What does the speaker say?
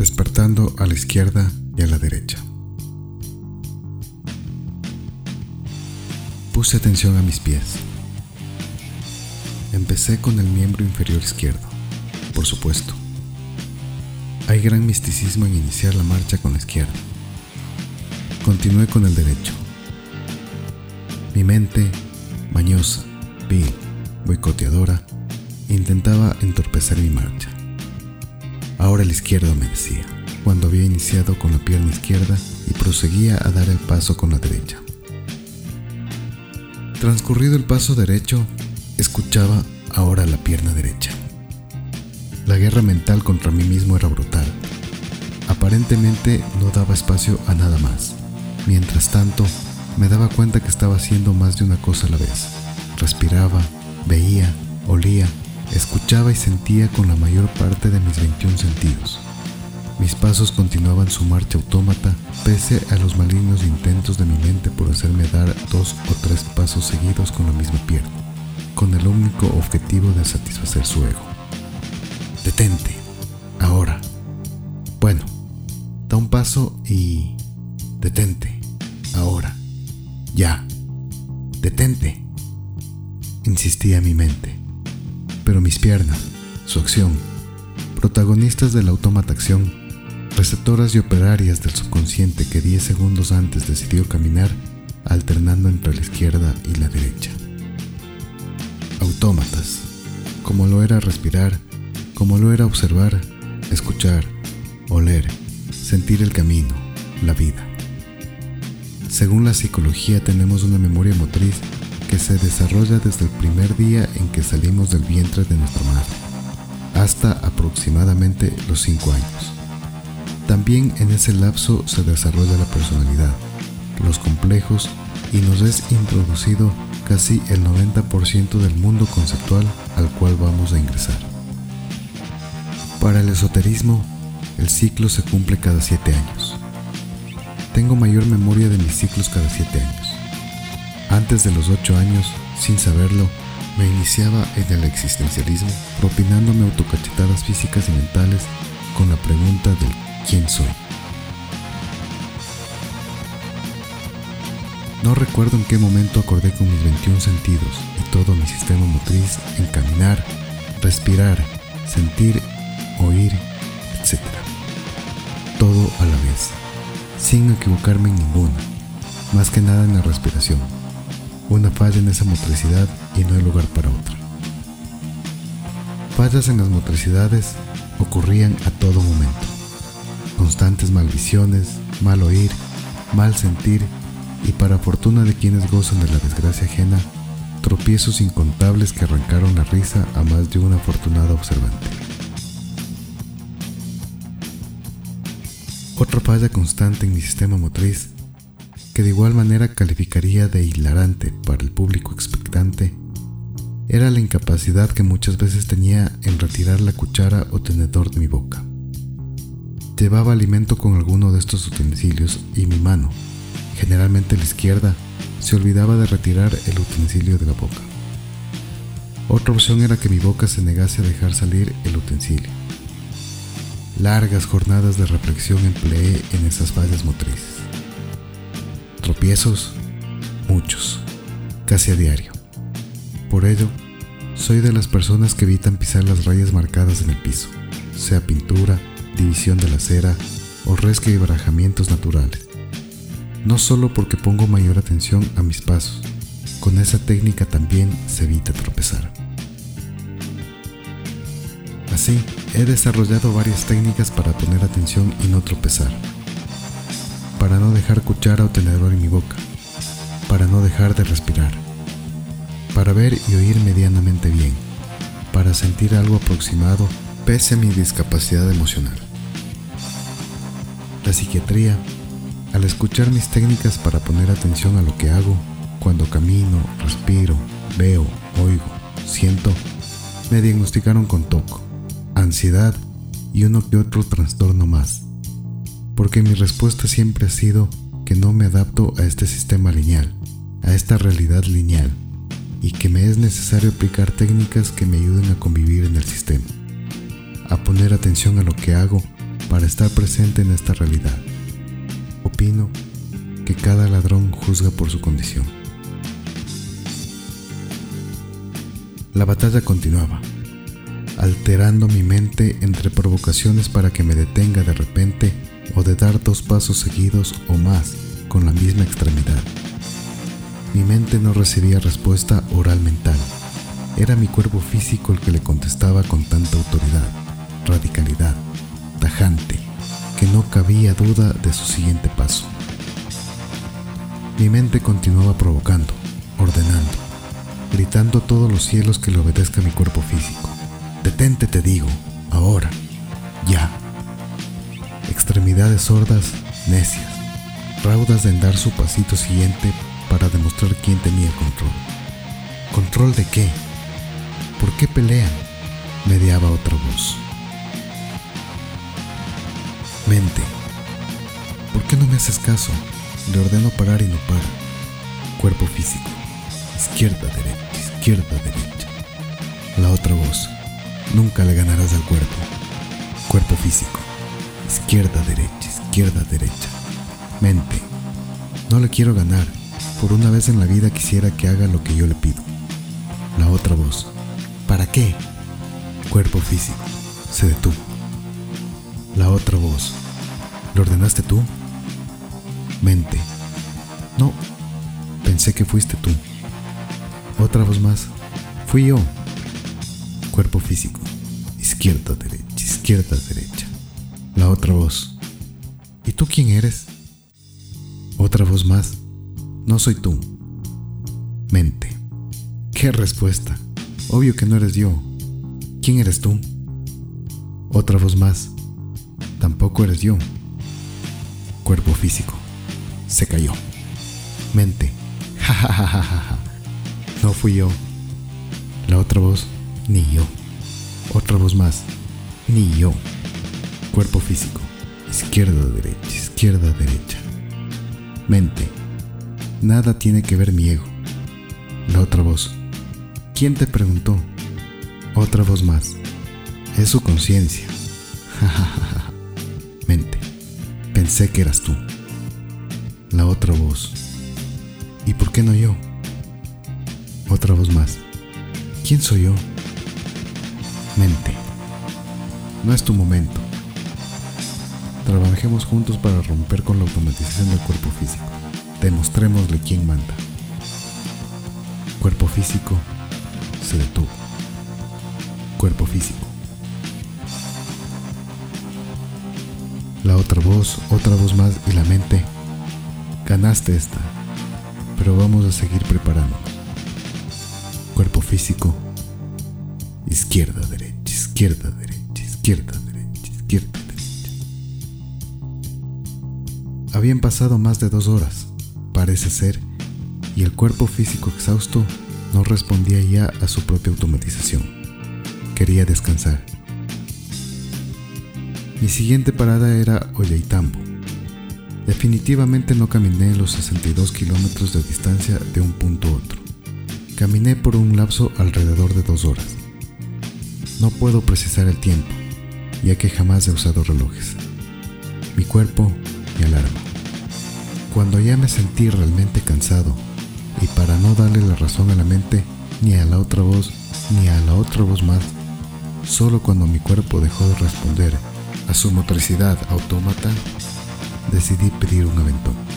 despertando a la izquierda y a la derecha. Puse atención a mis pies. Empecé con el miembro inferior izquierdo, por supuesto. Hay gran misticismo en iniciar la marcha con la izquierda. Continué con el derecho. Mi mente, mañosa, vil, boicoteadora, intentaba entorpecer mi marcha. Ahora el izquierdo me decía, cuando había iniciado con la pierna izquierda y proseguía a dar el paso con la derecha. Transcurrido el paso derecho, escuchaba ahora la pierna derecha. La guerra mental contra mí mismo era brutal. Aparentemente no daba espacio a nada más. Mientras tanto, me daba cuenta que estaba haciendo más de una cosa a la vez. Respiraba, veía, olía, escuchaba y sentía con la mayor parte de mis 21 sentidos. Mis pasos continuaban su marcha autómata pese a los malignos intentos de mi mente por hacerme dar dos o tres pasos seguidos con la misma pierna, con el único objetivo de satisfacer su ego. Detente, ahora. Bueno, da un paso y... Detente, ahora. Ya. Detente. Insistía mi mente. Pero mis piernas, su acción, protagonistas de la autómata acción, receptoras y operarias del subconsciente que 10 segundos antes decidió caminar alternando entre la izquierda y la derecha. Autómatas, como lo era respirar, como lo era observar, escuchar, oler, sentir el camino, la vida. Según la psicología tenemos una memoria motriz que se desarrolla desde el primer día en que salimos del vientre de nuestra madre, hasta aproximadamente los 5 años. También en ese lapso se desarrolla la personalidad, los complejos y nos es introducido casi el 90% del mundo conceptual al cual vamos a ingresar. Para el esoterismo, el ciclo se cumple cada 7 años. Tengo mayor memoria de mis ciclos cada 7 años. Antes de los 8 años, sin saberlo, me iniciaba en el existencialismo, propinándome autocachetadas físicas y mentales con la pregunta del quién soy. No recuerdo en qué momento acordé con mis 21 sentidos y todo mi sistema motriz en caminar, respirar, sentir, oír, etc. Todo a la vez, sin equivocarme en ninguna, más que nada en la respiración. Una falla en esa motricidad y no hay lugar para otra. Fallas en las motricidades ocurrían a todo momento constantes malvisiones, mal oír, mal sentir y para fortuna de quienes gozan de la desgracia ajena, tropiezos incontables que arrancaron la risa a más de un afortunado observante. Otra falla constante en mi sistema motriz, que de igual manera calificaría de hilarante para el público expectante, era la incapacidad que muchas veces tenía en retirar la cuchara o tenedor de mi boca. Llevaba alimento con alguno de estos utensilios y mi mano, generalmente la izquierda, se olvidaba de retirar el utensilio de la boca. Otra opción era que mi boca se negase a dejar salir el utensilio. Largas jornadas de reflexión empleé en esas fallas motrices. Tropiezos, muchos, casi a diario. Por ello, soy de las personas que evitan pisar las rayas marcadas en el piso, sea pintura, división de la cera o resque y barajamientos naturales. No solo porque pongo mayor atención a mis pasos, con esa técnica también se evita tropezar. Así, he desarrollado varias técnicas para poner atención y no tropezar, para no dejar cuchara o tenedor en mi boca, para no dejar de respirar, para ver y oír medianamente bien, para sentir algo aproximado pese a mi discapacidad emocional. La psiquiatría, al escuchar mis técnicas para poner atención a lo que hago, cuando camino, respiro, veo, oigo, siento, me diagnosticaron con TOC, ansiedad y uno que otro trastorno más. Porque mi respuesta siempre ha sido que no me adapto a este sistema lineal, a esta realidad lineal, y que me es necesario aplicar técnicas que me ayuden a convivir en el sistema, a poner atención a lo que hago para estar presente en esta realidad. Opino que cada ladrón juzga por su condición. La batalla continuaba, alterando mi mente entre provocaciones para que me detenga de repente o de dar dos pasos seguidos o más con la misma extremidad. Mi mente no recibía respuesta oral mental. Era mi cuerpo físico el que le contestaba con tanta autoridad, radicalidad, tajante, que no cabía duda de su siguiente paso. Mi mente continuaba provocando, ordenando, gritando a todos los cielos que le obedezca mi cuerpo físico. Detente, te digo, Extremidades sordas, necias, raudas de dar su pasito siguiente para demostrar quién tenía control. ¿Control de qué? ¿Por qué pelean? mediaba otra voz. Mente, ¿por qué no me haces caso? Le ordeno parar y no para. Cuerpo físico, izquierda, derecha, izquierda, derecha. La otra voz, nunca le ganarás al cuerpo. Cuerpo físico, izquierda, derecha, izquierda, derecha. Mente, no le quiero ganar por una vez en la vida quisiera que haga lo que yo le pido. La otra voz. ¿Para qué? Cuerpo físico. Se detuvo. La otra voz. ¿Lo ordenaste tú? Mente. No. Pensé que fuiste tú. Otra voz más. Fui yo. Cuerpo físico. Izquierda, derecha, izquierda, derecha. La otra voz. ¿Y tú quién eres? Otra voz más. No soy tú. Mente. ¿Qué respuesta? Obvio que no eres yo. ¿Quién eres tú? Otra voz más. Tampoco eres yo. Cuerpo físico. Se cayó. Mente. Ja, ja, ja, ja. No fui yo. La otra voz. Ni yo. Otra voz más. Ni yo. Cuerpo físico. Izquierda, derecha, izquierda, derecha. Mente. Nada tiene que ver mi ego. La otra voz. ¿Quién te preguntó? Otra voz más. Es su conciencia. Mente. Pensé que eras tú. La otra voz. ¿Y por qué no yo? Otra voz más. ¿Quién soy yo? Mente. No es tu momento. Trabajemos juntos para romper con la automatización del cuerpo físico. Demostrémosle quién manda. Cuerpo físico se detuvo. Cuerpo físico. La otra voz, otra voz más y la mente. Ganaste esta, pero vamos a seguir preparándonos. Cuerpo físico. Izquierda, derecha, izquierda, derecha, izquierda, derecha, izquierda, Habían pasado más de dos horas parece ser, y el cuerpo físico exhausto no respondía ya a su propia automatización. Quería descansar. Mi siguiente parada era Ollaitambo. Definitivamente no caminé los 62 kilómetros de distancia de un punto a otro. Caminé por un lapso alrededor de dos horas. No puedo precisar el tiempo, ya que jamás he usado relojes. Mi cuerpo, alarma. Cuando ya me sentí realmente cansado, y para no darle la razón a la mente, ni a la otra voz, ni a la otra voz más, solo cuando mi cuerpo dejó de responder a su motricidad autómata, decidí pedir un aventón.